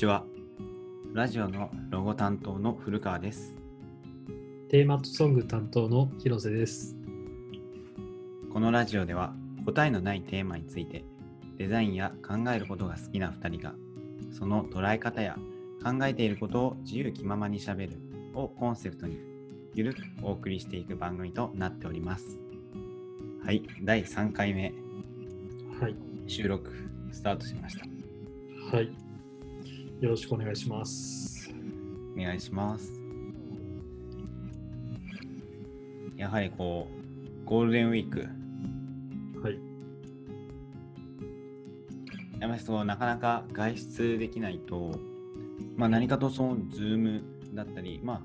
ちは。ラジオのロゴ担当の古川です。テーマとソング担当の広瀬です。このラジオでは答えのないテーマについてデザインや考えることが好きな2人がその捉え方や考えていることを自由気ままにしゃべるをコンセプトにゆるくお送りしていく番組となっております。はい、第3回目はい。収録スタートしました。はい。よろしくお願いします。お願いします。やはりこう、ゴールデンウィーク、はい。やっぱりそうなかなか外出できないと、まあ、何かとその Zoom だったり、まあ、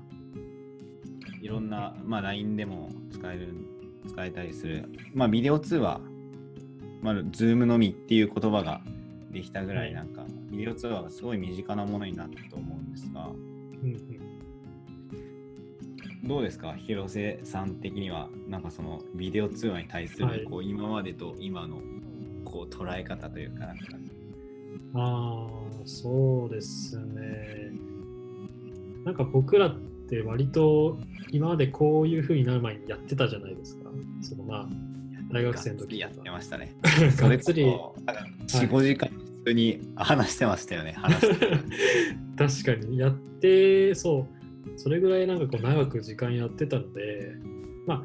いろんな、まあ、LINE でも使える、使えたりする、まあ、ビデオ通話、まあ、Zoom のみっていう言葉ができたぐらい、はいなんか、ビデオ通話がすごい身近なものになったと思うんですが。どうですか？広瀬さん的には、なんかそのビデオ通話に対する、はいこう今までと今のこう捉え方というか、なんかああ、そうですね。なんか僕らって割と今までこういう風になる前にやってたじゃないですか。そのまあ、大学生の時やってましたね。そ がれこっつり、そ、なんか4、5時間普通に話してましたよね。話 確かに。やってそう。それぐらいなんかこう長く時間やってたのでま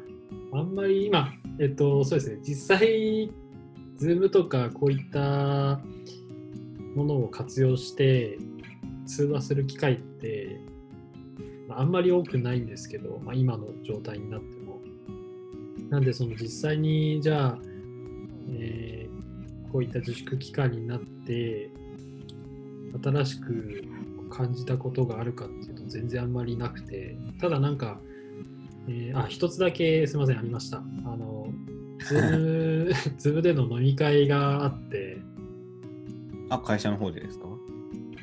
ああんまり今えっとそうですね。実際 Zoom とかこういったものを活用して通話する機会って、まあ、あんまり多くないんですけど、まあ、今の状態になっても。なんでその実際にじゃあ、えーこういった自粛期間になって新しく感じたことがあるかっていうと全然あんまりなくてただなんか、えーあ一つだけすいませんありました。あの Zoom Zoom での飲み会があって。あ、会社の方でですか？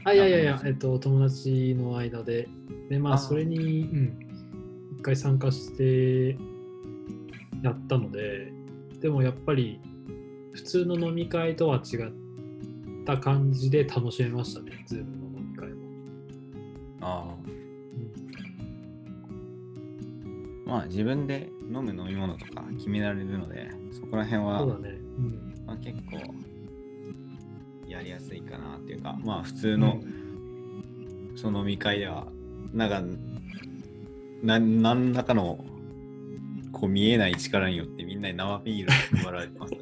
あいやいやいあや、えっと、友達の間で。でまあそれにうん一回参加してやったのででもやっぱり普通の飲み会とは違った感じで楽しめましたねズームの飲み会も。ああ。うんまあ自分で飲む飲み物とか決められるので、そこら辺は、そうだね。うん。まあ、結構やりやすいかなっていうか、まあ普通の、その飲み会では、なんか、な何らかのこう見えない力によってみんなに生ビールが配られてますが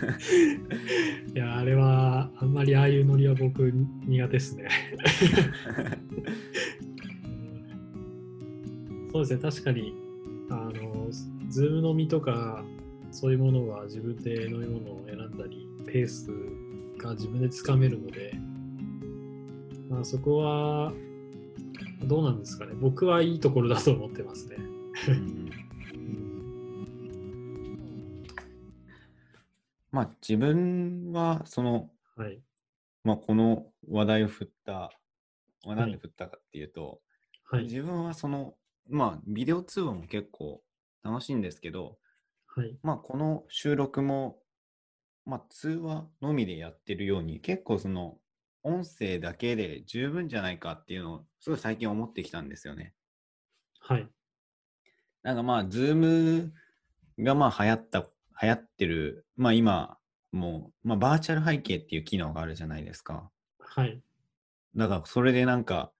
いや、あれは、あんまりああいうノリは僕苦手ですね。そうですね、確かに、あの、ズーム飲みとか、そういうものは自分で飲み物を選んだり、ペースが自分でつかめるので、まあそこは、どうなんですかね。僕はいいところだと思ってますね。うんまあ自分はその、はい。まあ、この話題を振った、まあ、なんではい振ったかっていうと、はい。自分はそのまあビデオ通話も結構楽しいんですけど、はい。まあこの収録もまあ通話のみでやってるように結構その音声だけで十分じゃないかっていうのをすごい最近思ってきたんですよね。はい。なんかまあ、 Zoom がまあ流行った、流行ってる、まあ今、もう、まあバーチャル背景っていう機能があるじゃないですか。はい。だからそれでなんか、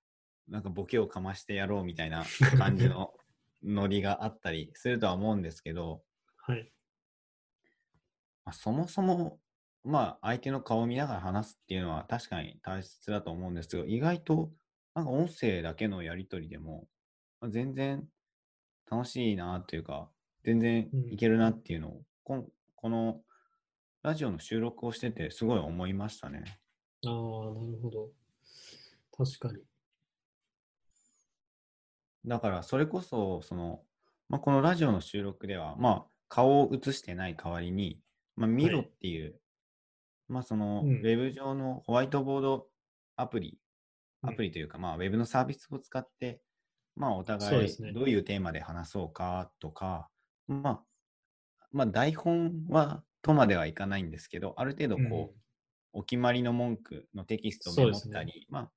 なんかボケをかましてやろうみたいな感じの ノリがあったりするとは思うんですけど、はい。まあ、そもそも、まあ相手の顔を見ながら話すっていうのは確かに大切だと思うんですけど、意外となんか音声だけのやりとりでも、まあ全然楽しいなというか、全然いけるなっていうのを、こんこのラジオの収録をしててすごい思いましたね。ああ、なるほど。確かに。だからそれこそ、その、まあ、このラジオの収録では、まあ顔を映してない代わりに、まあ、ミロっていう、まあその、うんウェブ上のホワイトボードアプリ、うんアプリというか、まあ、ウェブのサービスを使って、まあ、お互いどういうテーマで話そうかとか、まあ、まあ、台本はとまではいかないんですけど、ある程度こう、うんお決まりの文句のテキストをメモったり、まあ、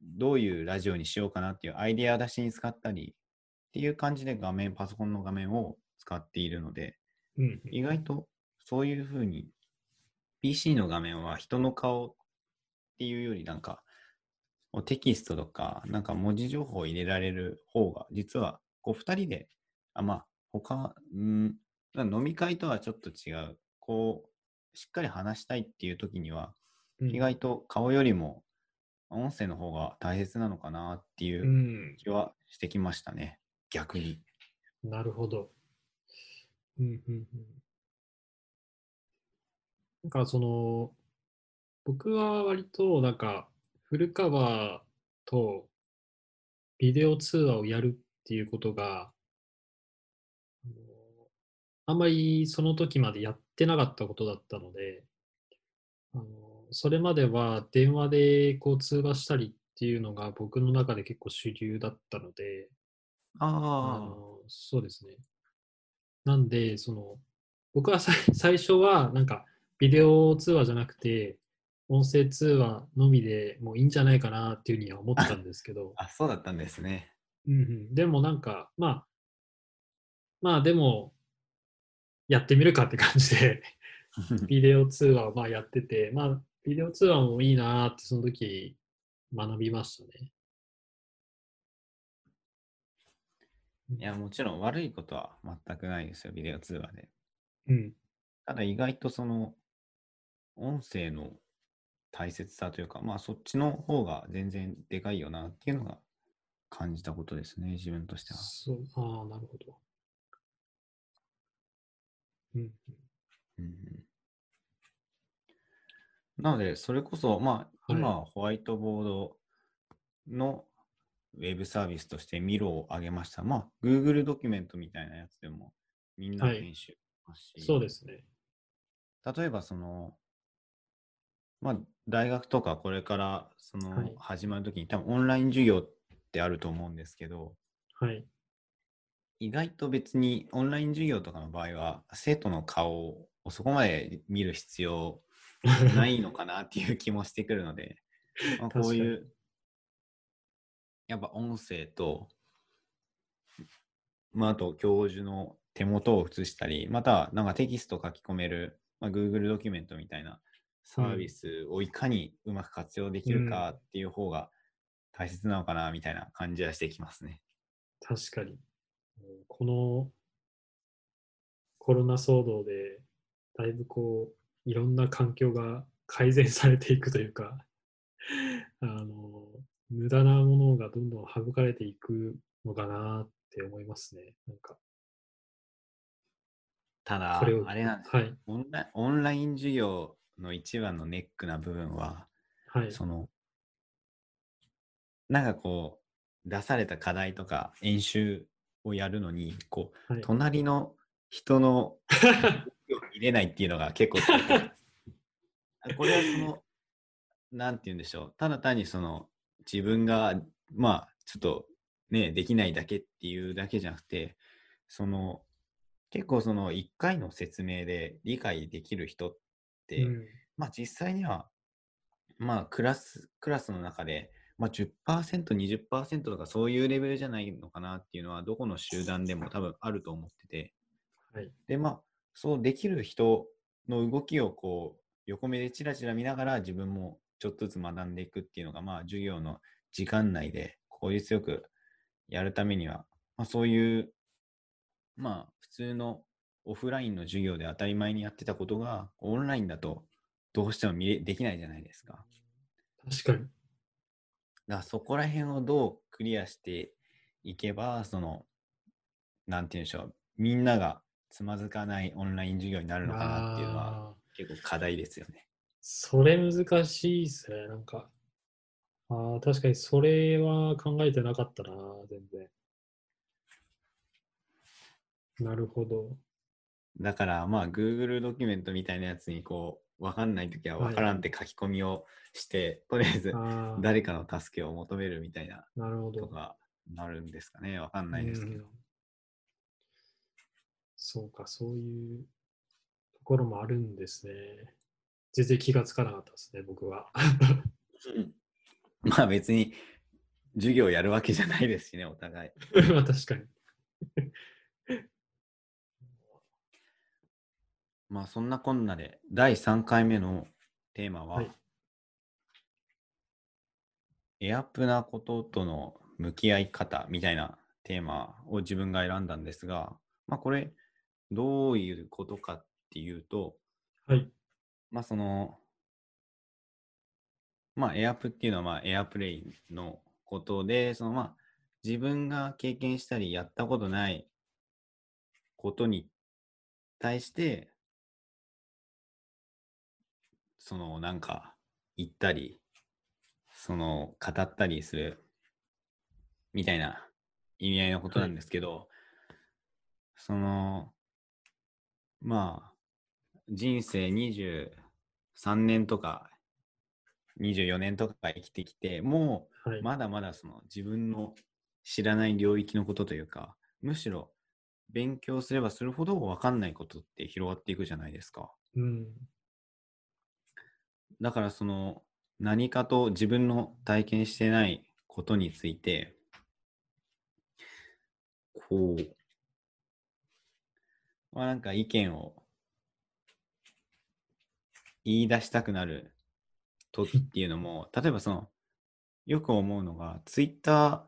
どういうラジオにしようかなっていうアイデア出しに使ったりっていう感じで画面、パソコンの画面を使っているので、うんうん。意外とそういうふうに PC の画面は人の顔っていうよりなんかテキストとかなんか文字情報を入れられる方が実はこう2人であまあ他うん飲み会とはちょっと違うこうしっかり話したいっていう時にはうん意外と顔よりも音声の方が大切なのかなっていううん気はしてきましたね逆に。なるほど。うんうんうん。なんかその、僕は割となんかフルカバーとビデオ通話をやるっていうことが、あんまりその時までやってなかったことだったので、あのそれまでは電話でこう通話したりっていうのが僕の中で結構主流だったので、ああのそうですね。なんで、その、僕はさ最初は、なんか、ビデオ通話じゃなくて、音声通話のみでもういいんじゃないかなっていうふうには思ってたんですけど、あ、そうだったんですね。うんうん、でもなんか、まあ、まあでも、やってみるかって感じで、ビデオ通話をまあやってて、まあ、ビデオ通話もいいなーってその時学びましたね。いや、もちろん悪いことは全くないですよ、ビデオ通話で。うん。ただ意外とその、音声の大切さというか、まあそっちの方が全然でかいよなっていうのが感じたことですね、自分としては。そう、ああ、なるほど。うん。うんうんなので、それこそ、まあ、はい今はホワイトボードのウェブサービスとしてミロを挙げました。まあ、Google ドキュメントみたいなやつでもみんなはい編集しますし、そうですね。例えばその、まあ、大学とかこれからそのはい始まるときに、多分オンライン授業ってあると思うんですけど、はい。意外と別にオンライン授業とかの場合は、生徒の顔をそこまで見る必要ないのかなっていう気もしてくるので、まあ、こういう、やっぱ音声と、まあ、あと教授の手元を映したり、またはなんかテキスト書き込める、まあ、Google ドキュメントみたいなサービスをいかにうまく活用できるかっていう方が大切なのかなみたいな感じはしてきますね。確かに。このコロナ騒動で、だいぶこう、いろんな環境が改善されていくというか、あの、無駄なものがどんどん省かれていくのかなって思いますね。なんか、ただ。あれなんですよはい。オンラインオンライン授業の一番のネックな部分は、はい。その、なんかこう、出された課題とか演習をやるのに、こう、はい、隣の人の 動きを見れないっていうのが結構 これはその、なんて言うんでしょう、ただ単にその、自分が、まあ、ちょっとね、できないだけっていうだけじゃなくて、その、結構その1回の説明で理解できる人って、うん。まあ実際には、まあクラス、クラスの中で、まあ10%、20%とかそういうレベルじゃないのかなっていうのは、どこの集団でも多分あると思ってて、はい。で、まあ、そうできる人の動きをこう、横目でチラチラ見ながら自分もちょっとずつ学んでいくっていうのが、まあ授業の時間内で効率よくやるためには、まあそういう、まあ普通のオフラインの授業で当たり前にやってたことが、オンラインだとどうしても見れできないじゃないですか。確かに。だそこら辺をどうクリアしていけば、その、なんて言うんでしょう、みんながつまずかないオンライン授業になるのかなっていうのは結構課題ですよね。それ難しいですね。なんか、あー確かにそれは考えてなかったな、全然。なるほど。だからまあ Google ドキュメントみたいなやつにこう、わかんないときはわからんって書き込みをして、とりあえず誰かの助けを求めるみたいな。とかなるんですかね。わかんないですけどうん。そうか、そういうところもあるんですね。全然気がつかなかったですね、僕は。まあ別に授業やるわけじゃないですしね、お互い。まあ確かに。まあそんなこんなで第3回目のテーマは、はいエアプなこととの向き合い方みたいなテーマを自分が選んだんですが、まあこれどういうことかっていうと、はい。まあその、まあエアプっていうのはまあエアプレイのことで、そのまあ自分が経験したりやったことないことに対して、そのなんか言ったり、その語ったりするみたいな意味合いのことなんですけど、その、まあ、人生23年とか24年とか生きてきて、もはい。うまだまだその自分の知らない領域のことというか、むしろ勉強すればするほど分かんないことって広がっていくじゃないですか。うん。だからその何かと自分の体験してないことについて、こう、まあなんか意見を言い出したくなる時っていうのも、例えばその、よく思うのが、ツイッター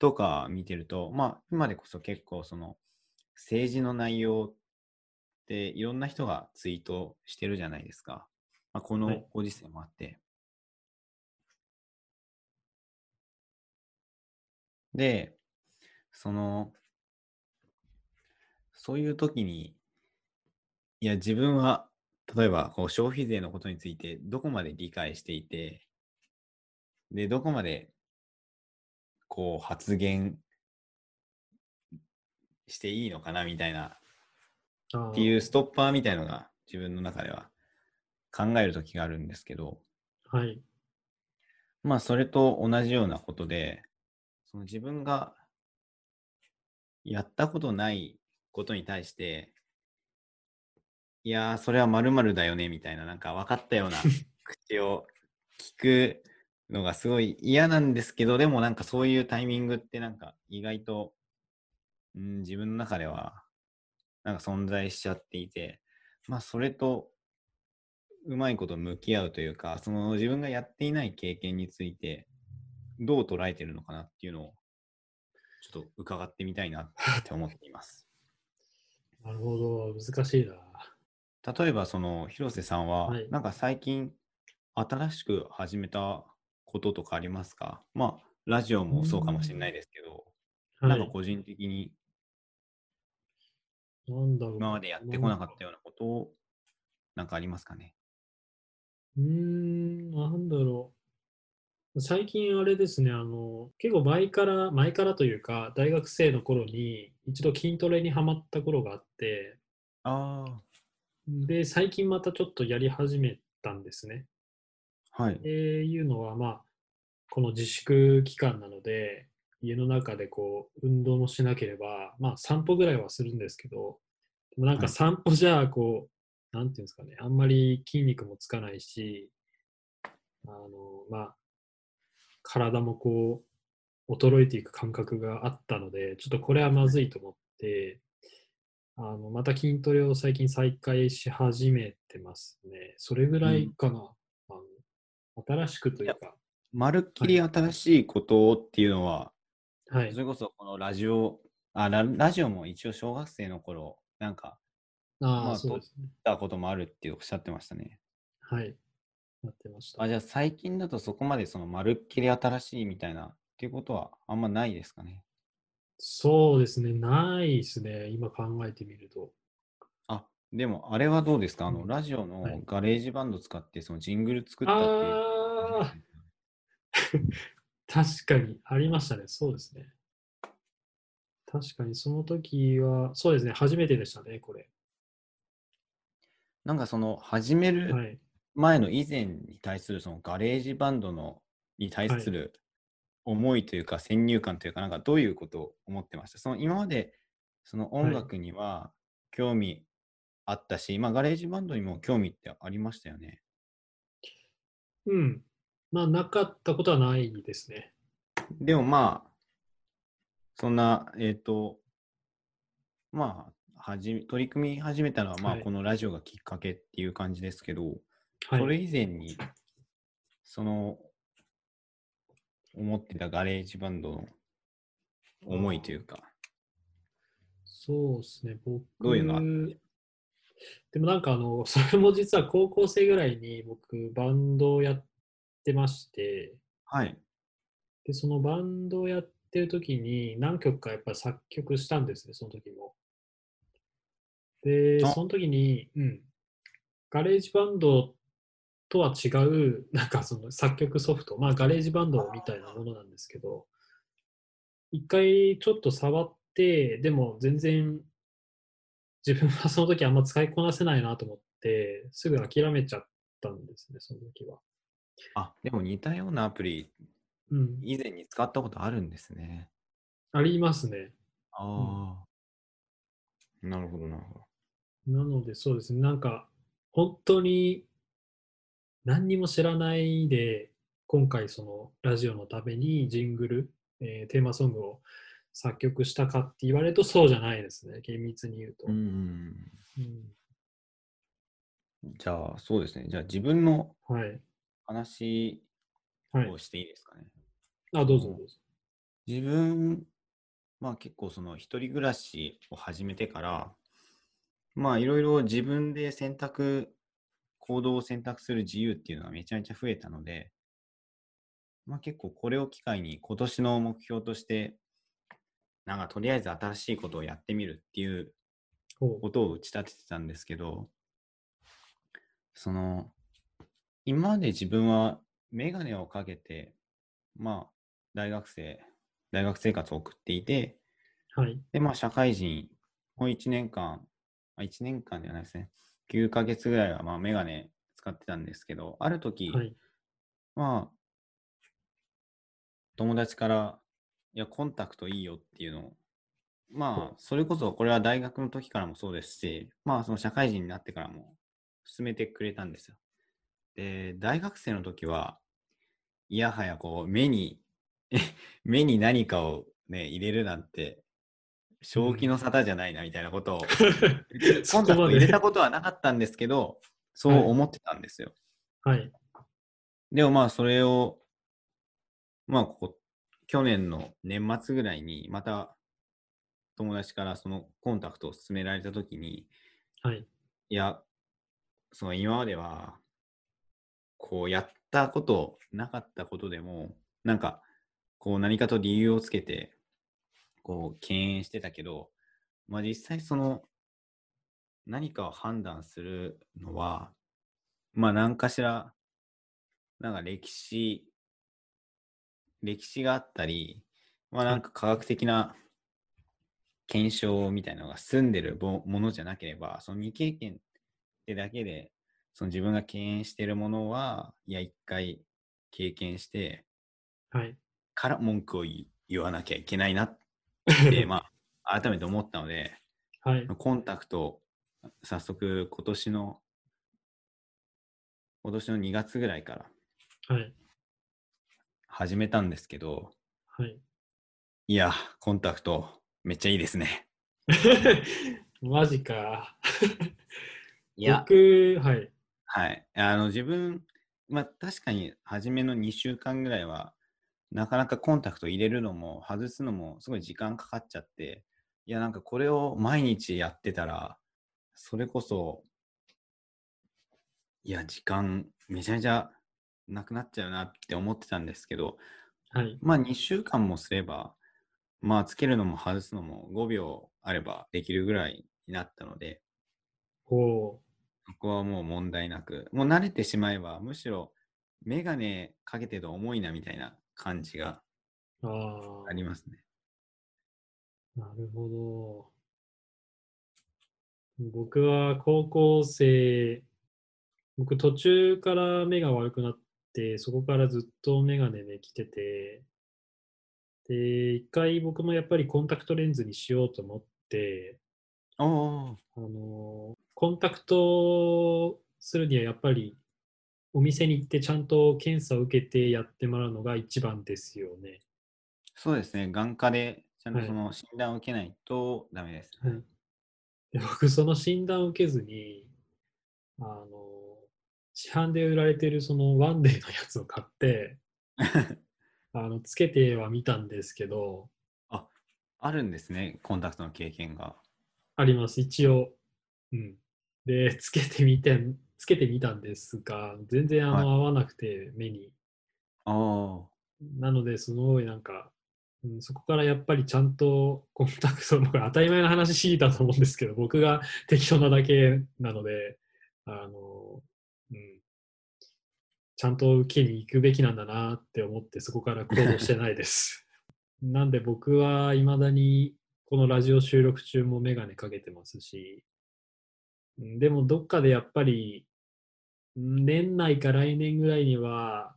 とか見てると、まあ今でこそ結構その政治の内容っていろんな人がツイートしてるじゃないですか。まあ、このはいご時世もあって。で、その、そういう時に、いや、自分は、例えばこう消費税のことについてどこまで理解していて、で、どこまでこう発言していいのかなみたいなあっていうストッパーみたいのが自分の中では考える時があるんですけど、あ。はい。まあそれと同じようなことで、その自分がやったことないことに対して、いやー、それは〇〇だよねみたいな、なんか分かったような 口を聞くのがすごい嫌なんですけど、でもなんかそういうタイミングってなんか意外と、うん、自分の中ではなんか存在しちゃっていて、まあそれとうまいこと向き合うというか、その自分がやっていない経験についてどう捉えてるのかなっていうのをちょっと伺ってみたいなって思っています。なるほど。難しいな。例えばその広瀬さんは、はいなんか最近新しく始めたこととかありますか？まあラジオもそうかもしれないですけど、はい。なんか個人的になんだろう。今までやってこなかったようなことをなんかありますかね？うーん、なんだろう。最近あれですね、あの、結構前から、前からというか、大学生の頃に一度筋トレにはまった頃があって、あで、最近またちょっとやり始めたんですね。あ、はいって。いうのは、まあ、この自粛期間なので、家の中でこう、運動もしなければ、まあ、散歩ぐらいはするんですけど、でもなんはいか散歩じゃ、こう、なんていうんですかね、あんまり筋肉もつかないし、あの、まあ、体もこう、衰えていく感覚があったので、ちょっとこれはまずいと思って、あの、また筋トレを最近再開し始めてますね。それぐらいかな。あの新しくというか、まるっきり新しいことっていうのは、はいそ。れこそこのラジオあラ、ラジオも一応小学生の頃、なんか、ああ、まあそうですね。たこともあるっておっしゃってましたね。はい。やってました。あ、じゃあ最近だとそこまでそのまるっきり新しいみたいなっていうことはあんまないですかね？そうですね。ないですね。今考えてみると。あ、でもあれはどうですか？あの、うんラジオのはい GarageBand 使ってそのジングル作ったっていう。確かにありましたね。そうですね。確かにその時は、そうですね。初めてでしたね、これ。なんかその始めるはい。前の以前に対するその GarageBand のに対する思いというか先入観というかなんかどういうことを思ってました？その今までその音楽には興味あったし、まあ GarageBand にも興味ってありましたよね？うん。まあ、なかったことはないですね。でもまあ、そんな、えっ、と、まあ、はじめ取り組み始めたのは、まあ、はいこのラジオがきっかけっていう感じですけど、はい。それ以前に、その、思ってた GarageBand の思いというか、そうですね、僕、どういうのあった？でもなんかあの、それも実は高校生ぐらいに僕、バンドをやってまして、はい。で、そのバンドをやってる時に何曲かやっぱ作曲したんですね、その時も。で、あその時に、うん、 GarageBandとは違う、なんかその作曲ソフト、まあ GarageBand みたいなものなんですけど、一回ちょっと触って、でも全然自分はその時あんま使いこなせないなと思って、すぐ諦めちゃったんですね、その時は。あ、でも似たようなアプリ、うん、以前に使ったことあるんですね。ありますね。ああ、なるほど、なるほど。なので、そうですね、なんか、本当に何にも知らないで、今回、そのラジオのためにジングル、えーテーマソングを作曲したかって言われるとそうじゃないですね、厳密に言うと。うん。うんじゃあ、そうですね。じゃあ、自分のはい。話はいを。していいですかね。あ、どうぞどうぞ。自分、まあ結構その一人暮らしを始めてから、まあいろいろ自分で選択、行動を選択する自由っていうのがめちゃめちゃ増えたので、まあ結構これを機会に今年の目標として、なんかとりあえず新しいことをやってみるっていうほことを打ち立ててたんですけど、その、今まで自分はメガネをかけて、まあ、大学生、大学生活を送っていて、うはい。で、まあ、社会人を1年間、まあ、1年間ではないですね、9ヶ月ぐらいは、まあ、メガネ使ってたんですけど、ある時、はい。まあ、友達から、いや、コンタクトいいよっていうのを、まあ、それこそこれは大学の時からもそうですし、まあ、その社会人になってからも勧めてくれたんですよ。で、大学生の時は、いやはやこう、目に、目に何かをね、入れるなんて、正気の沙汰じゃないなみたいなことを、コンタクト入れたことはなかったんですけど、そう思ってたんですよ。はい。でもまあそれを、まあここ、去年の年末ぐらいにまた友達からそのコンタクトを勧められたときに、はい。いや、その今までは、こうやったこと、なかったことでも、なんか、こう何かと理由をつけて、こう敬遠してたけど、まあ実際その何かを判断するのは、まあ何かしら、なんか歴史、歴史があったり、まあなんか科学的な検証みたいなのが済んでるもものじゃなければ、その未経験ってだけで、その自分が敬遠しているものは、いや、一回経験して、はい。から文句を言わなきゃいけないなっ て、まあ、改めて思ったので、はい。コンタクト、早速今年の、今年の2月ぐらいからはい。始めたんですけど、はい。いや、コンタクト、めっちゃいいですね。マジか。いや、僕、はい。はい。あの、自分、まあ、確かに初めの2週間ぐらいは、なかなかコンタクト入れるのも外すのもすごい時間かかっちゃって、いや、なんかこれを毎日やってたら、それこそ、いや、時間めちゃめちゃなくなっちゃうなって思ってたんですけど、はい。まあ2週間もすれば、まあつけるのも外すのも5秒あればできるぐらいになったので、おそこはもう問題なく、もう慣れてしまえば、むしろメガネかけてると重いなみたいな感じがーあありますね。あ、なるほど。僕は高校生、僕途中から目が悪くなって、そこからずっとメガネで来てて、で、一回僕もやっぱりコンタクトレンズにしようと思って、あの、コンタクトするにはやっぱりお店に行ってちゃんと検査を受けてやってもらうのが一番ですよね。そうですね。眼科でちゃんとはいその診断を受けないとダメです。はい、で僕、その診断を受けずに、あの、市販で売られてるそのワンデーのやつを買って、あのつけてはみたんですけど、あ、あるんですね。コンタクトの経験が。あります、一応。うん。で、つけてみて、つけてみたんですが、全然あの、はい合わなくて、目に。ああ。なので、すごいなんか、うん、そこからやっぱりちゃんとコンタクトの、これ当たり前の話だと思うんですけど、僕が適当なだけなので、あの、うん、ちゃんと受けに行くべきなんだなって思って、そこから行動してないです。なんで僕はいまだにこのラジオ収録中もメガネかけてますし、うんでもどっかでやっぱりうん年内か来年ぐらいには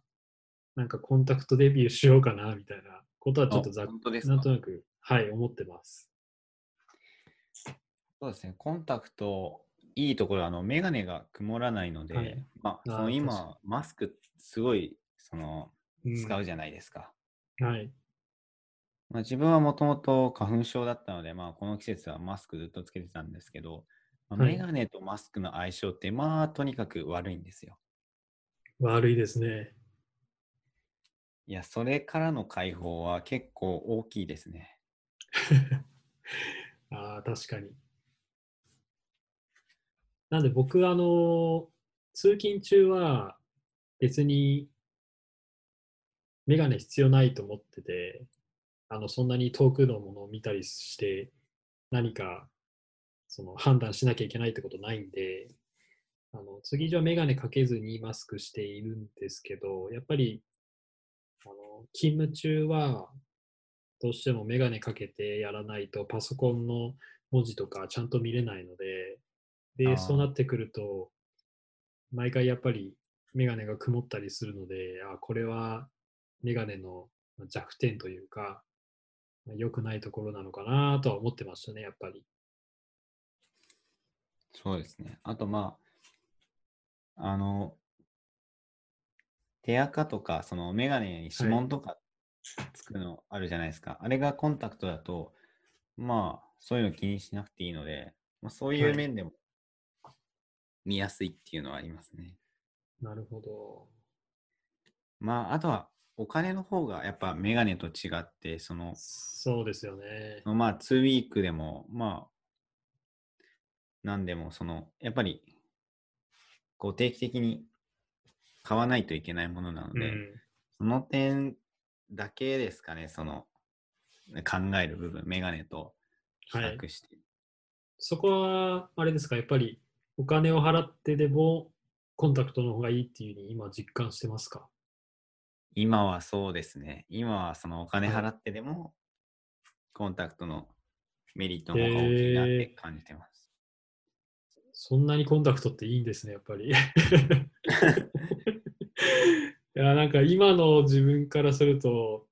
なんかコンタクトデビューしようかなみたいなことはちょっとざっなんとなくはい思ってます。そうですね。コンタクト、いいところは、あの、メガネが曇らないので、はいまあ、そあー確の今、マスク、すごい、その、うん使うじゃないですか。はい。まあ、自分はもともと花粉症だったので、まあ、この季節はマスクずっとつけてたんですけど、メガネとマスクの相性って、まあ、とにかく悪いんですよ。悪いですね。いや、それからの解放は結構大きいですね。ああ、確かに。なんで僕、あの、通勤中は別にメガネ必要ないと思ってて、あの、そんなに遠くのものを見たりして、何かその判断しなきゃいけないってことないんで、あの次上メガネかけずにマスクしているんですけど、やっぱりあの勤務中はどうしてもメガネかけてやらないとパソコンの文字とかちゃんと見れないので、で、そうなってくると、毎回やっぱりメガネが曇ったりするので、あ、これはメガネの弱点というか、良くないところなのかなとは思ってましたね、やっぱり。そうですね。あと、まあ、あの、手垢とか、そのメガネに指紋とかつくのあるじゃないですか。あれがコンタクトだと、まあ、そういうの気にしなくていいので、まあ、そういはいう面でも見やすいっていうのはありますね。なるほど。まあ、あとは、お金の方がやっぱメガネと違って、その、そうですよね。まあ、2ウィークでも、まあ、なんでも、その、やっぱり、こう、定期的に買わないといけないものなので、うん、その点だけですかね、その、考える部分、メガネと比はい較して。そこは、あれですか、やっぱりお金を払ってでもコンタクトの方がいいっていうふうに今実感してますか？今はそうですね。今はそのお金はい払ってでも、コンタクトのメリットの方が大きいなって感じてます。そんなにコンタクトっていいんですね、やっぱり。いや、なんか今の自分からすると、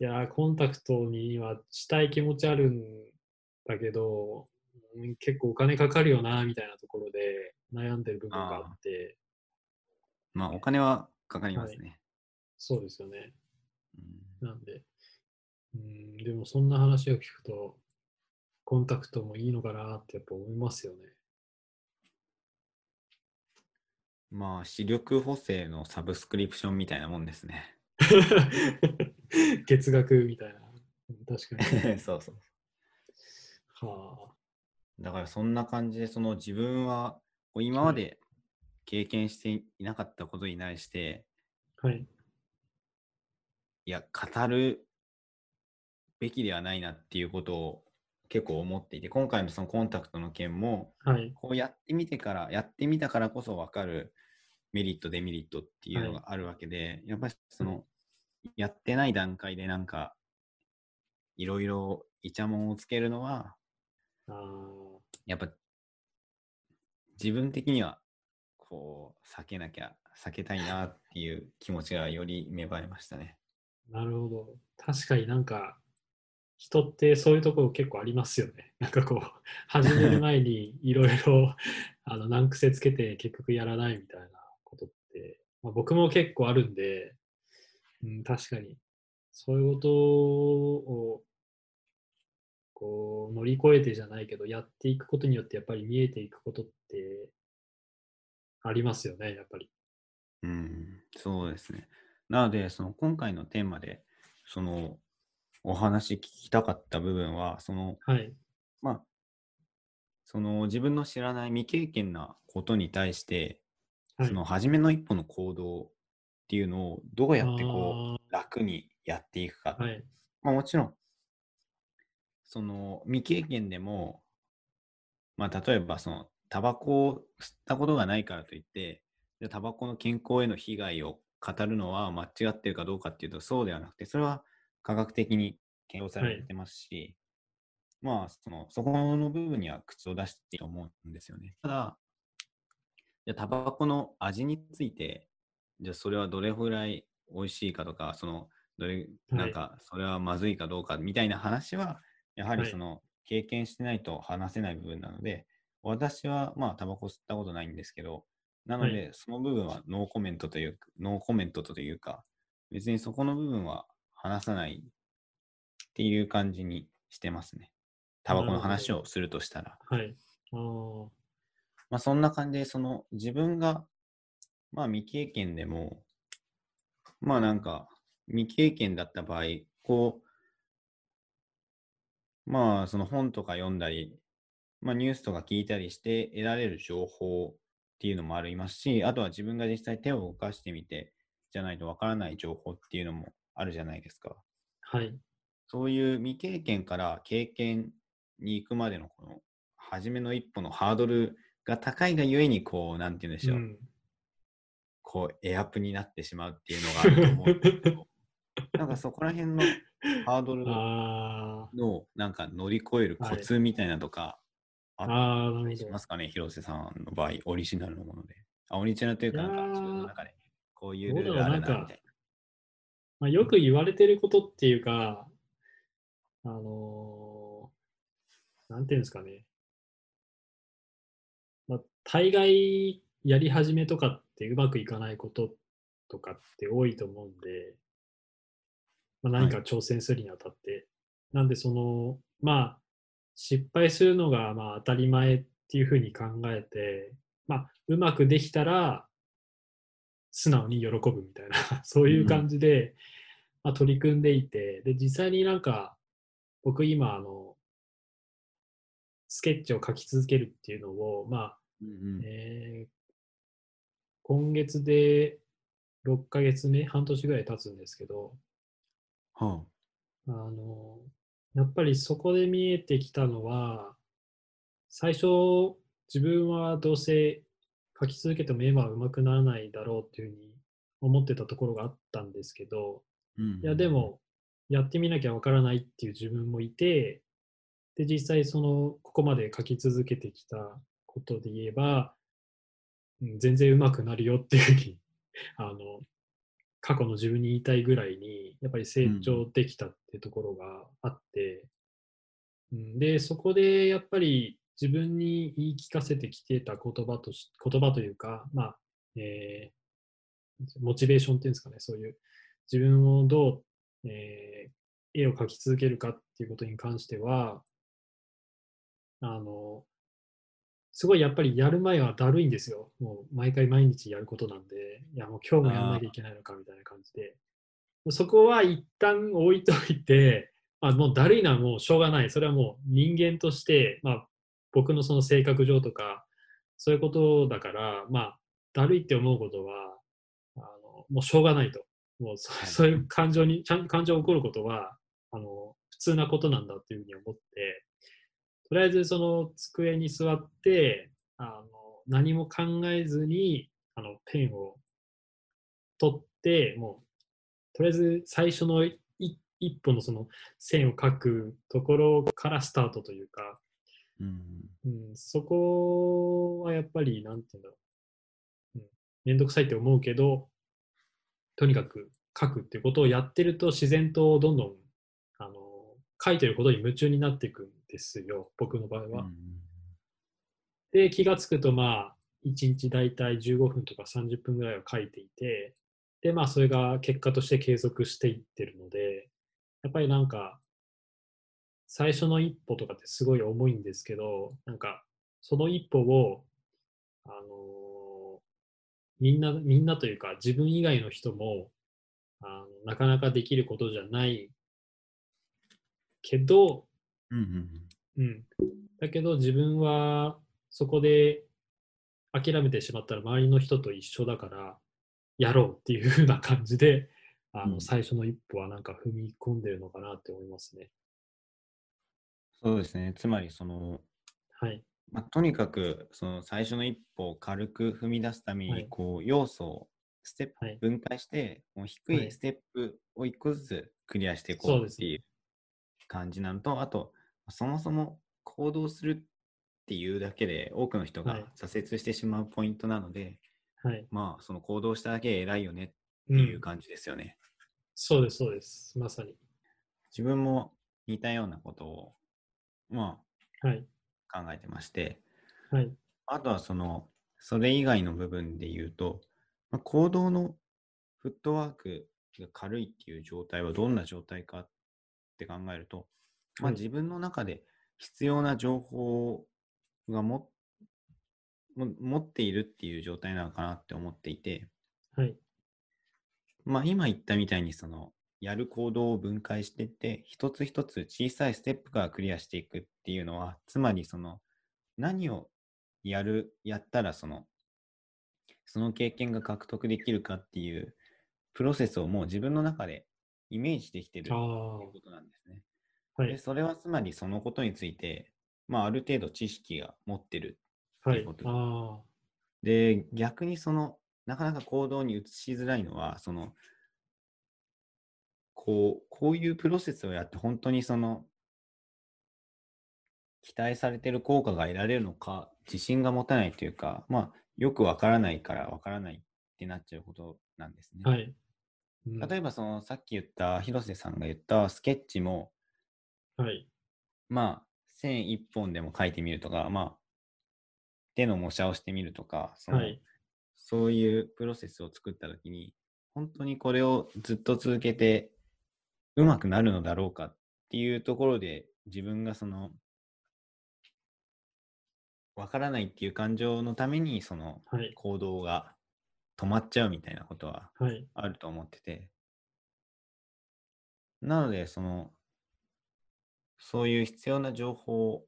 いや、コンタクトに今したい気持ちあるんだけど、うん結構お金かかるよな、みたいなところで悩んでる部分があって、まあ、お金はかかりますね。そうですよね。うんなんで、うん、でもそんな話を聞くと、コンタクトもいいのかなってやっぱ思いますよね。まあ、視力補正のサブスクリプションみたいなもんですね。月額みたいな。うん確かに。そうそう。はだからそんな感じで、その自分は今まで経験していなかったことに対して、あ。はい。いや、語るべきではないなっていうことを結構思っていて、今回のそのコンタクトの件も、はい。こうやってみてから、やってみたからこそ分かるメリット、デメリットっていうのがあるわけで、やっぱりその、やってない段階でなんか、いろいろイチャモンをつけるのは、あーやっぱ自分的にはこう避けなきゃ避けたいなっていう気持ちがより芽生えましたね。なるほど。確かになんか、人ってそういうところ結構ありますよね。なんかこう、始める前にいろいろ あの難癖つけて結局やらないみたいなことってまあ、僕も結構あるんで、うん、確かに、そういうことを、こう、乗り越えてじゃないけど、やっていくことによって、やっぱり見えていくことって、ありますよね、やっぱり。うん、そうですね。なので、その今回のテーマで、そのお話聞きたかった部分は、その、はい。まあ、その自分の知らない未経験なことに対して、はいその初めの一歩の行動っていうのをどうやってこう楽にやっていくか。はい。まあもちろん、その未経験でも、まあ例えばそのタバコを吸ったことがないからといって、タバコの健康への被害を語るのは間違ってるかどうかっていうとそうではなくて、それは科学的に検討されてますし、まあそのそこの部分には口を出していいと思うんですよね。ただ、じゃあタバコの味について、じゃあそれはどれぐらい美味しいかとか、そのどれ、はい。なんかそれはまずいかどうかみたいな話は、やはりはい。その経験してないと話せない部分なので、私はまあタバコ吸ったことないんですけど、なのはでその部分はノーコメントというか、ノーコメントというか、別にそこの部分は話さないっていう感じにしてますね。タバコの話をするとしたら。はい。あーまあそんな感じで、その自分が、まあ未経験でも、まあなんか未経験だった場合、こう、まあその本とか読んだり、まあニュースとか聞いたりして得られる情報っていうのもありますし、あとは自分が実際手を動かしてみて、じゃないとわからない情報っていうのもあるじゃないですか。はい。そういう未経験から経験に行くまでのこの初めの一歩のハードルが高いがゆえに、こう、なんて言うんでしょう、うんこう、エアプになってしまうっていうのがあると思うんですけど、なんかそこら辺のハードルあのなんか乗り越えるコツみたいなとか、あ、ったりし。ますかね、広瀬さんの場合、オリジナルのもので。あ、オリジナルというか、なんか自分の中でこういうルールあるな、みたいまあ、よく言われてることっていうか、あのーなんていうんですかね。まあ、大概やり始めとかってうまくいかないこととかって多いと思うんで、まあ、何か挑戦するにあたって。なんでその、まあ、失敗するのがまあ当たり前っていうふうに考えて、まあ、うまくできたら、素直に喜ぶみたいな、そういう感じで、まあ、取り組んでいて、で、実際になんか、僕今、あの、スケッチを描き続けるっていうのを、まあ、な。うんうんえー今月で6ヶ月目、半年ぐらい経つんですけど、はあの、やっぱりそこで見えてきたのは、最初、自分はどうせ描き続けても絵は上手くならないだろうっていうふうに思ってたところがあったんですけど、うんうんいや、で、も、やってみなきゃわからないっていう自分もいて、で、実際、その、ここまで書き続けてきたことで言えば、うん全然上手くなるよっていうふうに、あの、過去の自分に言いたいぐらいに、やっぱり成長できたっていうところがあって、うんで、そこでやっぱり自分に言い聞かせてきてた言葉とし、言葉というか、まあ、えーモチベーションっていうんですかね、そういう自分をどう、えー絵を描き続けるかっていうことに関しては、あの、すごいやっぱりやる前はだるいんですよ。もう毎回毎日やることなんで、いやもう今日もやらなきゃいけないのかみたいな感じで。そこは一旦置いといて、まあ、もうだるいのはもうしょうがない。それはもう人間として、まあ、僕のその性格上とか、そういうことだから、まあ、だるいって思うことは、あのもうしょうがないと。もうそ,、はいそういう感情に、ちゃん感情が起こることは、あの、普通なことなんだっていうふうに思って、とりあえずその机に座って、あの何も考えずにあのペンを取って、もうとりあえず最初のい一歩のその線を描くところからスタートというか、うん。うん、そこはやっぱり、なんていうんだろう、うん、めんどくさいって思うけど、とにかく書くっていうことをやってると自然とどんどんあの書いてることに夢中になっていくんですよ、僕の場合は。うんで、気がつくと、まあ、1日大体15分とか30分ぐらいは書いていて、で、まあ、それが結果として継続していってるので、やっぱりなんか、最初の一歩とかってすごい重いんですけど、なんか、その一歩を、あのーみんな、みんなというか、自分以外の人も、あのなかなかできることじゃないけど、うんうんうん。だけど自分はそこで諦めてしまったら周りの人と一緒だからやろうっていう風な感じであのうん最初の一歩はなんか踏み込んでるのかなって思いますね。そうですね。つまり、その、はい。まあ、とにかく、その最初の一歩を軽く踏み出すために、はいこう、要素をステップはい。分解して、もう低はいいステップを一個ずつクリアしていこうっていう感じなのと、あと、そもそも行動するっていうだけで多くの人がはい挫折してしまうポイントなので、はい。まあ、その行動しただけで偉いよねってうん。いう感じですよね。そうです、そうです。まさに。自分も似たようなことを、まはい。あ、考えてまして、はい。あとはその、それ以外の部分で言うと、まあ、行動のフットワークが軽いっていう状態はどんな状態かって考えると、まあ、はい自分の中で必要な情報がもも持っているっていう状態なのかなって思っていて、はい。まあ、今言ったみたいにそのやる行動を分解していって一つ一つ小さいステップからクリアしていくっていうのはつまりその何をやるやったらそのその経験が獲得できるかっていうプロセスをもう自分の中でイメージできてるってあいうことなんですね。あ。はでい。それはつまりそのことについて、まあ、ある程度知識が持ってるはいっていうこ。とあで、逆にその、なかなか行動に移しづらいのは、その、こう、こういうプロセスをやって本当にその、期待されてる効果が得られるのか、自信が持たないというか、まあ、よくわからないからわからないってなっちゃうことなんですね。あ。はい。うん例えばその、さっき言った、広瀬さんが言ったスケッチも、はい。まあ、線一本でも書いてみるとか、まあ、手の模写をしてみるとか、そのはい。そういうプロセスを作ったときに、本当にこれをずっと続けてうまくなるのだろうかっていうところで、自分がその、わからないっていう感情のために、そのはい。行動が止まっちゃうみたいなことははい。あると思ってて。なので、その、そういう必要な情報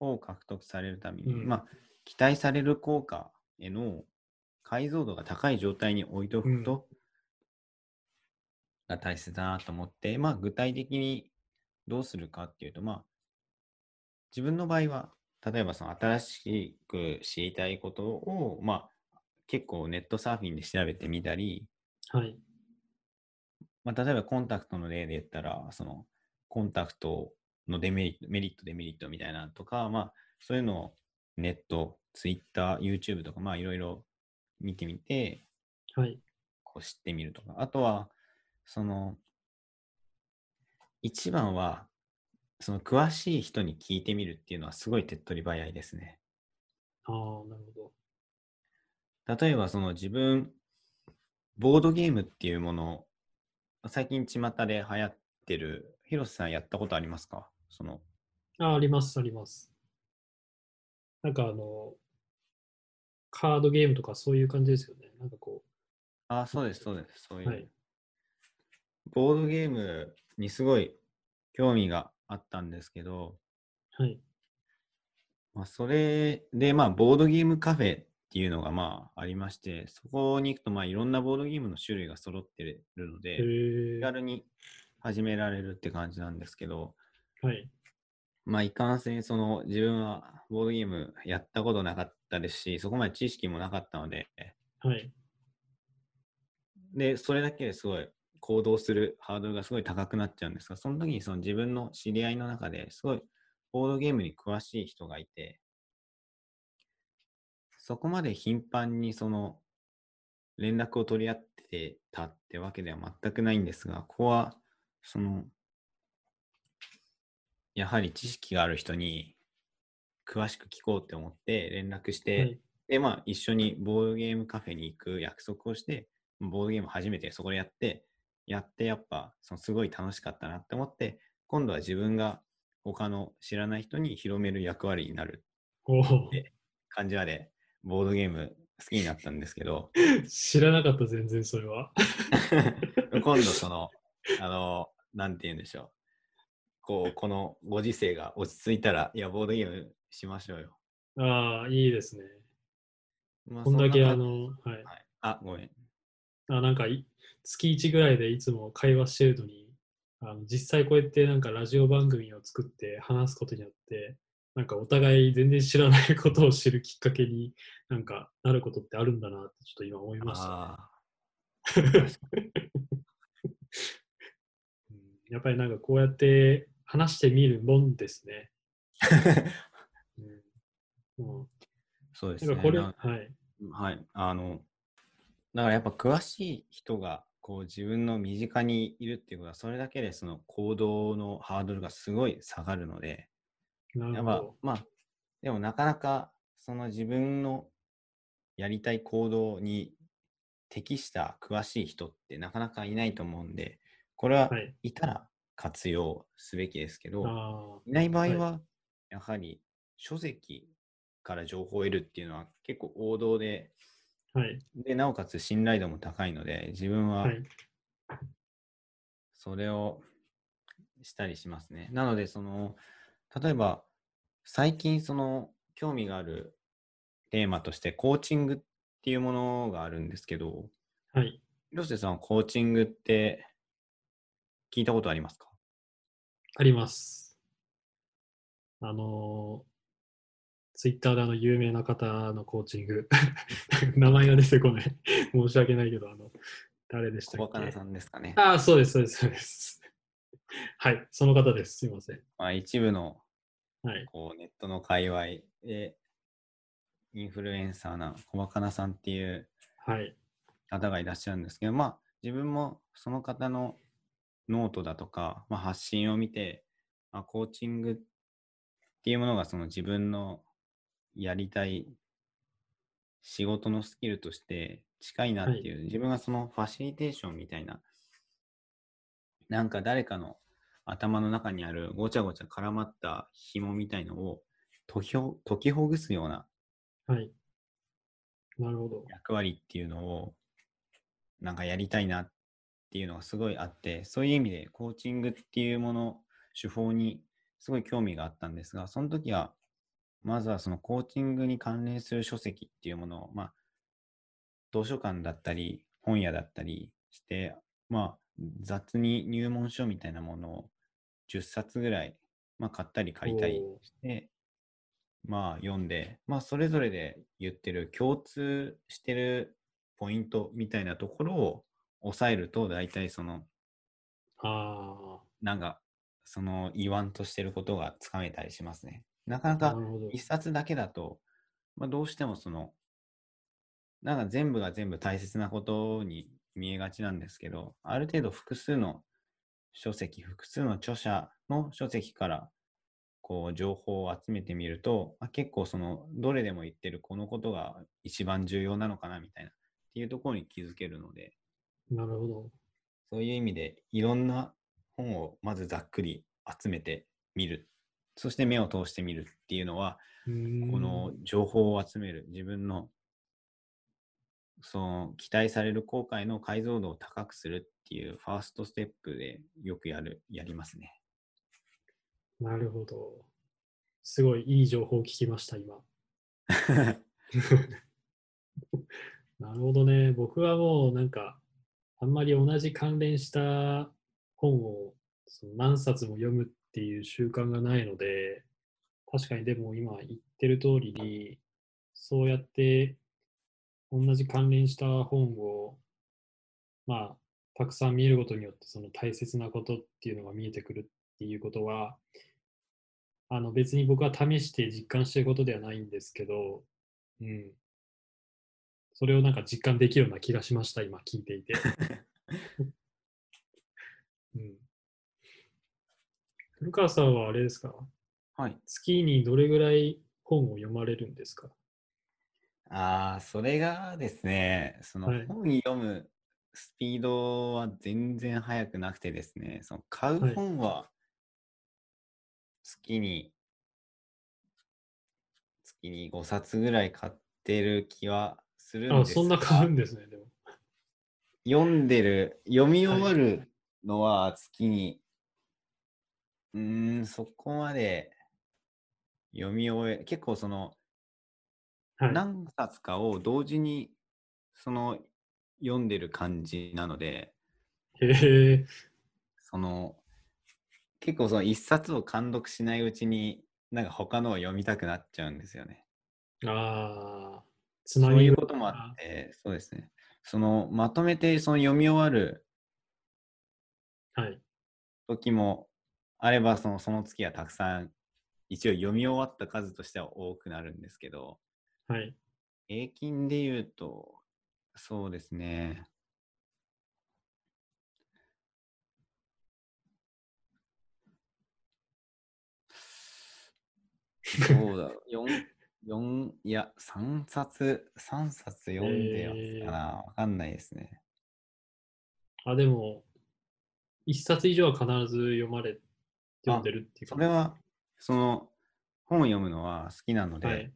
を獲得されるために、うんまあ、期待される効果への解像度が高い状態に置いておくことが大切だなと思って、まあ、具体的にどうするかっていうと、まあ、自分の場合は、例えばその新しく知りたいことを、まあ、結構ネットサーフィンで調べてみたり、はい。まあ、例えばコンタクトの例で言ったら、そのコンタクトのデメリット、メリット、デメリットみたいなのとか、まあ、そういうのをネット、ツイッター、YouTube とか、まあ、いろいろ見てみて、はい。こう知ってみるとか。あとは、その、一番は、その詳しい人に聞いてみるっていうのはすごい手っ取り早いですね。ああ、なるほ例えば、その自分、ボードゲームっていうものを、最近巷で流行ってる、広瀬さんやったことありますか？その、ど。あ、あります、あります。なんかあの、カードゲームとかそういう感じですよね。なんかこあ、そうです、そうです、そういう。はいボードゲームにすごい興味があったんですけど、う、はい。まあ、それで、まあ、ボードゲームカフェっていうのが、まあ、ありまして、そこに行くと、まあ、いろんなボードゲームの種類が揃ってるのへで、気え。軽に始められるって感じなんですけど、はい。まあ、いかんせん、その、自分はボードゲームやったことなかったですし、そこまで知識もなかったので、はい。で、それだけですごい行動するハードルがすごい高くなっちゃうんですが、その時にその自分の知り合いの中ですごいボードゲームに詳しい人がいて、そこまで頻繁にその連絡を取り合ってたってわけでは全くないんですが、ここはそのやはり知識がある人に詳しく聞こうって思って連絡して、はい。で、まあ、一緒にボードゲームカフェに行く約束をして、ボードゲーム初めてそこでやって、やってやっぱ、そのすごい楽しかったなって思って、今度は自分が他の知らない人に広める役割になるおおえ感じまで、ボードゲーム好きになったんですけど、知らなかった、全然それは。今度その、あの、なんて言うんでしょう。こう、このご時世が落ち着いたら、いや、ボードゲームしましょうよ。ああ、いいですね。まあこんだけあの、はい。はい、あ、ごめん。あなんかい月1ぐらいでいつも会話してるのにあの実際こうやってなんかラジオ番組を作って話すことによってなんかお互い全然知らないことを知るきっかけになんかなることってあるんだなってちょっと今思いました、ね んやっぱりなんかこうやって話してみるもんですね。ー うんもそうですね。はい。はい。あの、だからやっぱ詳しい人が、こう自分の身近にいるっていうことは、それだけでその行動のハードルがすごい下がるので、やっぱなるほど。まあ、でもなかなかその自分のやりたい行動に適した詳しい人ってなかなかいないと思うんで、これははい。いたら活用すべきですけど、あいない場合はいは、やはり書籍から情報を得るっていうのは結構王道で、あ、はい。で、なおかつ信頼度も高いので、自分ははい。それをしたりしますね。なので、その、例えば、最近、その、興味があるテーマとして、コーチングっていうものがあるんですけど、はい。広瀬さんはコーチングって聞いたことありますか？あります。あのツイッターであの有名な方のコーチング、名前が出てこない。申し訳ないけど、あの、誰でしたっけ？小若菜さんですかね。ああ、そうです、そうです、そうです。はい、その方です。すいません。まあ、一部のはい。こうネットの界隈で、インフルエンサーな小若菜さんっていうはい。方がいらっしゃるんですけど、まあ、自分もその方のノートだとか、まあ、発信を見て、あ、コーチングっていうものがその自分のやりたい仕事のスキルとして近いなっていう、自分がそのファシリテーションみたいな、なんか誰かの頭の中にあるごちゃごちゃ絡まった紐みたいのを解きほ解きほぐすようなはい。なるほど。役割っていうのをなんかやりたいなっていうのがすごいあってそういう意味でコーチングっていうもの手法にすごい興味があったんですがその時はまずはそのコーチングに関連する書籍っていうものをまあ図書館だったり本屋だったりしてまあ雑に入門書みたいなものを10冊ぐらい、まあ、買ったり借りたりしてまあ読んで、まあそれぞれで言ってる共通してるポイントみたいなところを抑えると大体そのあなんかその言わんとしてることがつかめたりしますね。なかなあ、か。一冊だけだと、まあ、どうしてもそのなんか全部が全部大切なことに見えがちなんですけど、ある程度複数の書籍、複数の著者の書籍からこう情報を集めてみると、あ結構そのどれでも言ってるこのことが一番重要なのかなみたいなっていうところに気づけるので、なるほど。そういう意味でいろんな本をまずざっくり集めてみる。そして目を通してみるっていうのは、この情報を集める自分のその期待される後悔の解像度を高くするっていうファーストステップでよくやる、やりますね。なるほど。すごいいい情報を聞きました、今。なるほどね。僕はもうなんか、あんまり同じ関連した本をその何冊も読むっていう習慣がないので、確かにでも今言ってる通りに、そうやって同じ関連した本を、まあ、たくさん見ることによって、その大切なことっていうのが見えてくるっていうことは、あの別に僕は試して実感してることではないんですけど、うん。それをなんか実感できるような気がしました、今聞いていて。うん。古川さんはあれですか？はい。月にどれぐらい本を読まれるんですか？ああ、それがですね、そのはい本読むスピードは全然速くなくてですね、その買うはい本は月に、月に5冊ぐらい買ってる気はするんあ、ですそんなが買うんですね、でも。読んでる、読み終わるのは月に、うーん、そこまで読み終え、結構その、はい。何冊かを同時にその読んでる感じなので、へえ。その結構その一冊を監読しないうちになんか他のを読みたくなっちゃうんですよね。ああ。つなそうぎいうこともあって、そうですね。そのまとめてその読み終わるはい。時もあればそのその月はたくさん一応読み終わった数としては多くなるんですけど、はい。平均で言うと、そうですね。どうだろう。4、四いや、3冊、3冊読んでますかな。わかんないですね。あ、でも、一冊以上は必ず読まれ、読んでるっていうか。それは、その、本を読むのは好きなので、はい。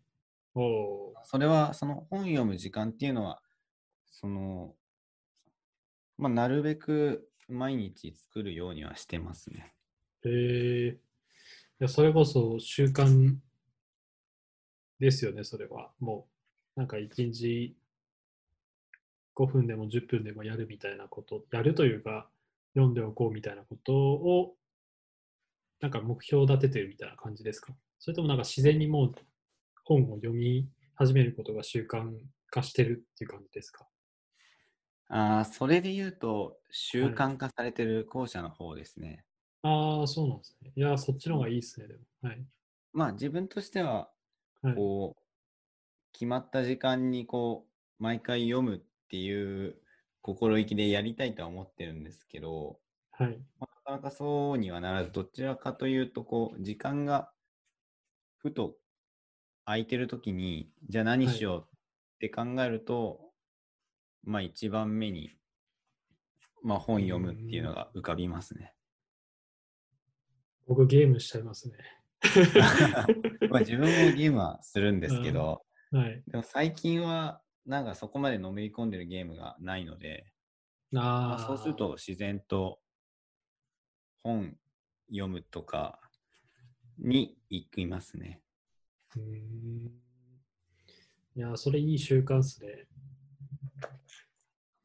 おおそれは、その本読む時間っていうのは、その、まあ、なるべく毎日作るようにはしてますね。ー。へえ。いや、それこそ習慣ですよね、それは。もう、なんか一日5分でも10分でもやるみたいなこと、やるというか、読んでおこうみたいなことを、なんか目標立ててるみたいな感じですか？それともなんか自然にもう本を読み始めることが習慣化してるっていう感じですか？ああ、それで言うと、習慣化されてる後者の方ですね。ああ、そうなんですね。いや、そっちの方がいいですね、でも。はい。まあ、自分としては、はい。こう、決まった時間に、こう、毎回読むっていう心意気でやりたいとは思ってるんですけど、はい。まあなかなかそうにはならず、どちらかというと、こう、時間がふと空いてるときに、じゃあ何はいしようって考えると、まあ一番目に、まあ本読むっていうのが浮かびますね。僕、ゲームしちゃいますね。まあ自分もゲームはするんですけど、はい。でも最近はなんかそこまでのめり込んでるゲームがないので、まあ、ああ、そうすると自然と本読むとかに行きますね。うーん。いや、それいい習慣っすね。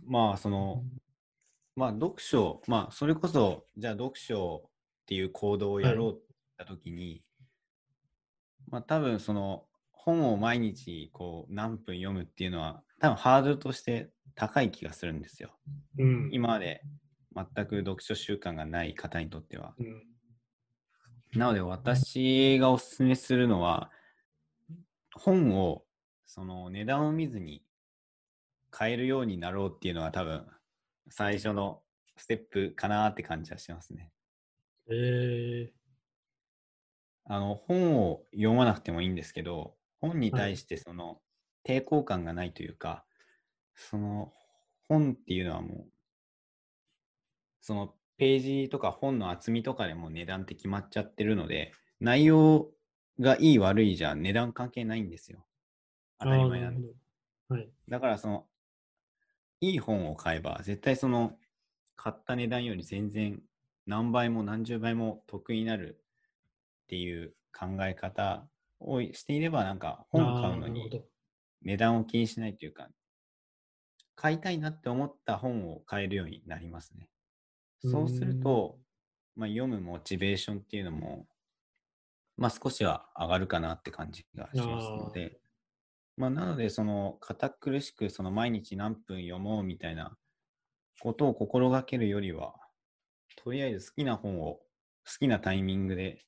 まあその、まあ読書、まあそれこそじゃあ読書っていう行動をやろうって言った時に、まあ多分その本を毎日こう何分読むっていうのは多分ハードルとして高い気がするんですよ。うん。今まで全く読書習慣がない方にとっては。うん。なので私がおすすめするのは本をその値段を見ずに買えるようになろうっていうのが多分最初のステップかなって感じはしますね。えあの本を読まなくてもいいんですけど本に対してその抵抗感がないというか、その本っていうのはもうそのページとか本の厚みとかでも値段って決まっちゃってるので内容がいい悪いじゃ値段関係ないんですよ。ー、当たり前なんで。はい。だからそのいい本を買えば絶対その買った値段より全然何倍も何十倍も得になるっていう考え方をしていればなんか本を買うのに値段を気にしないというか買いたいなって思った本を買えるようになりますね。そうすると、まあ、読むモチベーションっていうのも、まあ、少しは上がるかなって感じがしますので、まあ、なので、その、堅苦しく、その、毎日何分読もうみたいなことを心がけるよりは、とりあえず好きな本を好きなタイミングで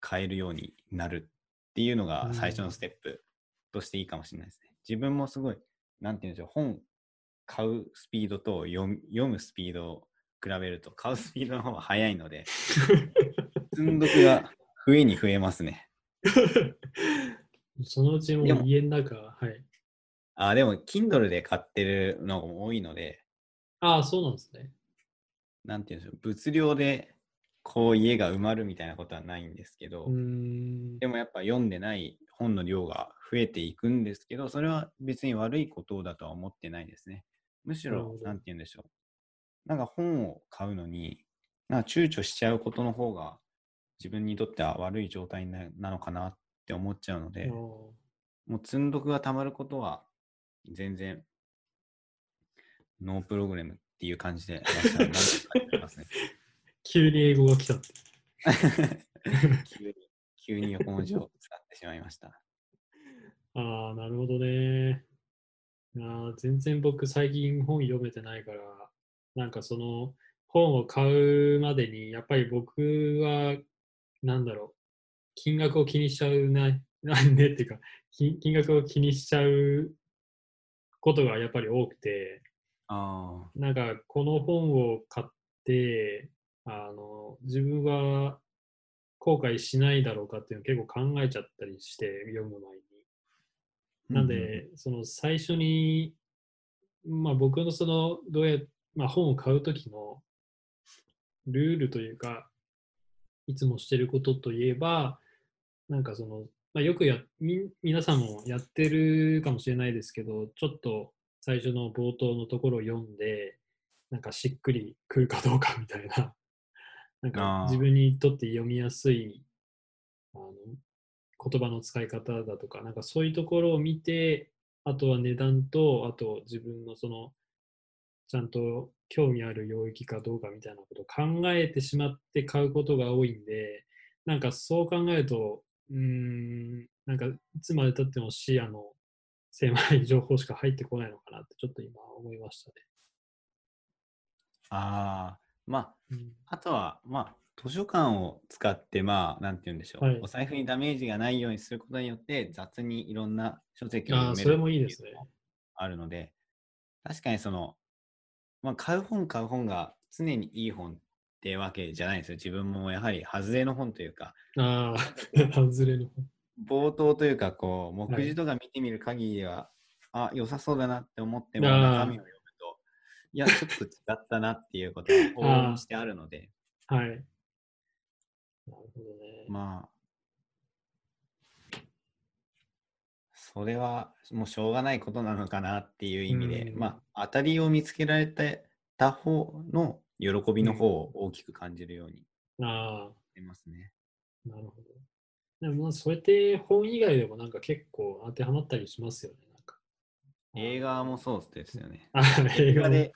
買えるようになるっていうのが最初のステップとしていいかもしれないですね。自分もすごい、なんていうんでしょう、本買うスピードと読む読むスピードを比べると買うスピードの方が速いので、積んどくが増えに増えますね。そのうちも家の中、はい。あ、でも、Kindle で買ってるのが多いので、ああ、そうなんですね。なんていうんでしょう、物量でこう家が埋まるみたいなことはないんですけど。でもやっぱ読んでない本の量が増えていくんですけど、それは別に悪いことだとは思ってないですね。むしろなんて言うんでしょう。なんか本を買うのに、なんか躊躇しちゃうことの方が自分にとっては悪い状態ななのかなって思っちゃうので、もう積んどくがたまることは全然ノープログラムっていう感じでね。急に英語が来たって。急に、急に横文字を使ってしまいました。ああ、なるほどね。あー全然僕最近本読めてないから、なんかその本を買うまでに、やっぱり僕は、なんだろう、金額を気にしちゃうな、なんでっていうか、金金額を気にしちゃうことがやっぱり多くて、あなんかこの本を買って、あの自分は後悔しないだろうかっていうのを結構考えちゃったりして読む前に。あ。なんで、その最初に、まあ僕のその、どうや、まあ本を買うときのルールというか、いつもしてることといえば、なんかその、まあ、よくやみ、皆さんもやってるかもしれないですけど、ちょっと最初の冒頭のところを読んで、なんかしっくりくるかどうかみたいな、なんか自分にとって読みやすいあの言葉の使い方だとか、なんかそういうところを見て、あとは値段と、あと自分のその、ちゃんと興味ある領域かどうかみたいなことを考えてしまって買うことが多いんで、なんかそう考えると、うーん、なんかいつまでたっても視野の狭い情報しか入ってこないのかなってちょっと今思いましたね。ああ、まあ、うん、あとは、まあ、図書館を使って、まあ、なんて言うんでしょう、はい。お財布にダメージがないようにすることによって、雑にいろんな書籍をああ、読めるそれもいいですね。あるので、確かにその、まあ、買う本買う本が常にいい本ってわけじゃないんですよ。自分もやはり外れの本というか、ああ、外れの本。冒頭というか、こう、目はい次とか見てみる限りでは、あ、良さそうだなって思っても、中身を読むと、いや、ちょっと違ったなっていうことは往々にしてあるので、はい。なるほどね。まあ、それはもうしょうがないことなのかなっていう意味で、うんまあ、当たりを見つけられてた方の喜びの方を大きく感じるようにあしてますね。あ、なるほど。でもまあ、それって本以外でもなんか結構当てはまったりしますよね。映画もそうですよね。あ映画で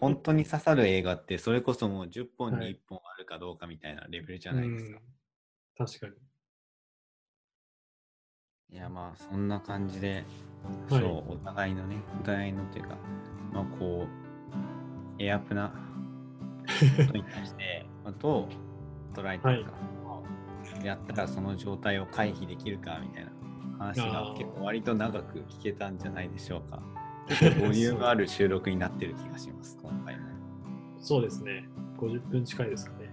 本当に刺さる映画って、それこそもう10本にはい1本あるかどうかみたいなレベルじゃないですか。うん確かに。いや、まあ、そんな感じで、はいそう、お互いのね、お互いのっていうか、まあ、こう、エアプなことに対して、まあどう捉えてるか、まあやったらその状態を回避できるかみたいな話が結構割と長く聞けたんじゃないでしょうか。ボリュームある収録になってる気がします、今回も。そうですね。50分近いですかね。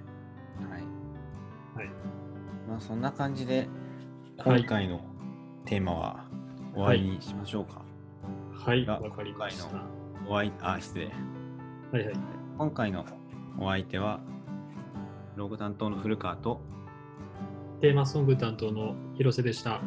はい。はい。まあ、そんな感じで、はい今回のテーマは終わりにしましょうか。はい、がわかりました。お相あ、失礼。いはい。今回のお相手は、ロゴ担当の古川と、テーマソング担当の広瀬でした。